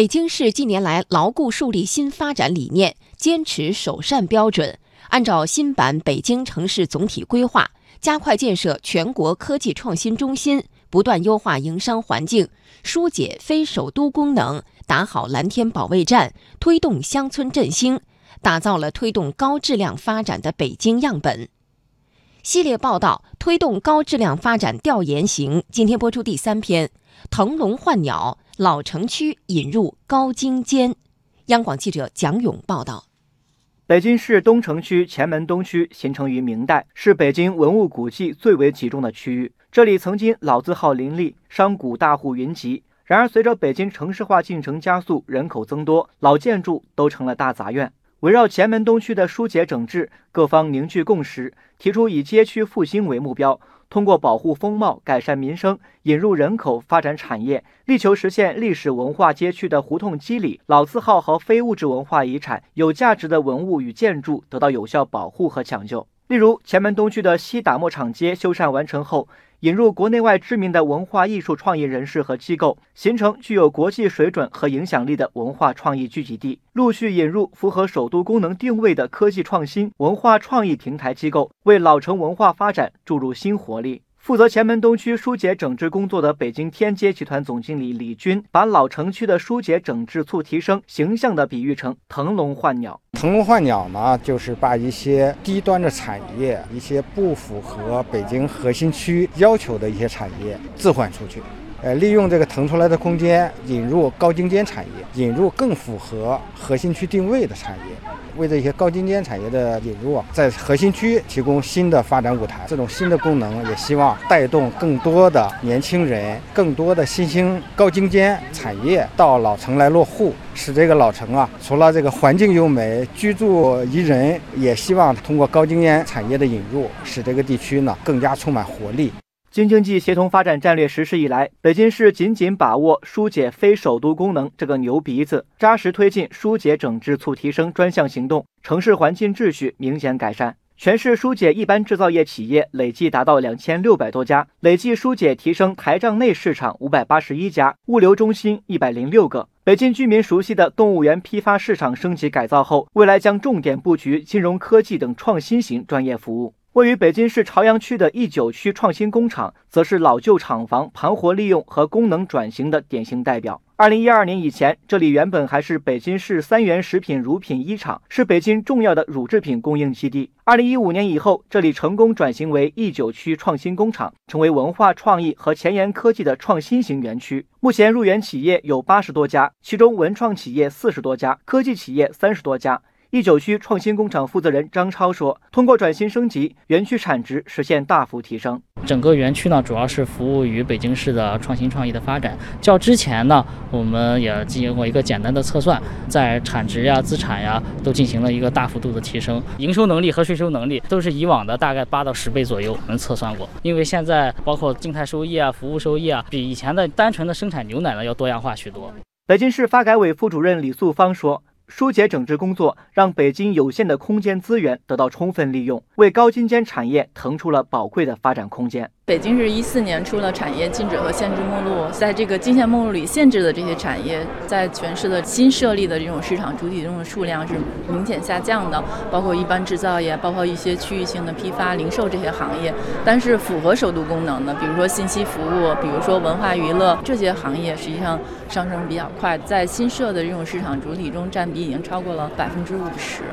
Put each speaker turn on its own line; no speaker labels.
北京市近年来牢固树立新发展理念，坚持首善标准，按照新版北京城市总体规划，加快建设全国科技创新中心，不断优化营商环境，疏解非首都功能，打好蓝天保卫战，推动乡村振兴，打造了推动高质量发展的北京样本。系列报道《推动高质量发展调研行》今天播出第三篇：腾笼换鸟。老城区引入高精尖。央广记者蒋勇报道：
北京市东城区前门东区形成于明代，是北京文物古迹最为集中的区域。这里曾经老字号林立，商贾大户云集。然而，随着北京城市化进程加速，人口增多，老建筑都成了大杂院。围绕前门东区的疏解整治，各方凝聚共识，提出以街区复兴为目标。通过保护风貌、改善民生、引入人口、发展产业，力求实现历史文化街区的胡同肌理、老字号和非物质文化遗产、有价值的文物与建筑得到有效保护和抢救。例如，前门东区的西打磨厂街修缮完成后。引入国内外知名的文化艺术创意人士和机构，形成具有国际水准和影响力的文化创意聚集地。陆续引入符合首都功能定位的科技创新文化创意平台机构，为老城文化发展注入新活力。负责前门东区疏解整治工作的北京天街集团总经理李军，把老城区的疏解整治促提升形象地比喻成腾笼换鸟。
腾笼换鸟呢，就是把一些低端的产业、一些不符合北京核心区要求的一些产业置换出去。呃，利用这个腾出来的空间，引入高精尖产业，引入更符合核心区定位的产业，为这些高精尖产业的引入，在核心区提供新的发展舞台。这种新的功能，也希望带动更多的年轻人、更多的新兴高精尖产业到老城来落户，使这个老城啊，除了这个环境优美、居住宜人，也希望通过高精尖产业的引入，使这个地区呢更加充满活力。
京津冀协同发展战略实施以来，北京市紧紧把握疏解非首都功能这个牛鼻子，扎实推进疏解整治促提升专项行动，城市环境秩序明显改善。全市疏解一般制造业企业累计达到两千六百多家，累计疏解提升台账内市场五百八十一家，物流中心一百零六个。北京居民熟悉的动物园批发市场升级改造后，未来将重点布局金融科技等创新型专业服务。位于北京市朝阳区的 E 九区创新工厂，则是老旧厂房盘活利用和功能转型的典型代表。二零一二年以前，这里原本还是北京市三元食品乳品一厂，是北京重要的乳制品供应基地。二零一五年以后，这里成功转型为 E 九区创新工厂，成为文化创意和前沿科技的创新型园区。目前入园企业有八十多家，其中文创企业四十多家，科技企业三十多家。一九区创新工厂负责人张超说：“通过转型升级，园区产值实现大幅提升。
整个园区呢，主要是服务于北京市的创新创意的发展。较之前呢，我们也进行过一个简单的测算，在产值呀、资产呀，都进行了一个大幅度的提升。营收能力和税收能力都是以往的大概八到十倍左右。我们测算过，因为现在包括静态收益啊、服务收益啊，比以前的单纯的生产牛奶呢要多样化许多。”
北京市发改委副主任李素芳说。疏解整治工作让北京有限的空间资源得到充分利用，为高精尖产业腾出了宝贵的发展空间。
北京是一四年出了产业禁止和限制目录，在这个禁限目录里限制的这些产业，在全市的新设立的这种市场主体中的数量是明显下降的，包括一般制造业，包括一些区域性的批发、零售这些行业。但是符合首都功能的，比如说信息服务，比如说文化娱乐这些行业，实际上上升比较快，在新设的这种市场主体中占比已经超过了百分之五十。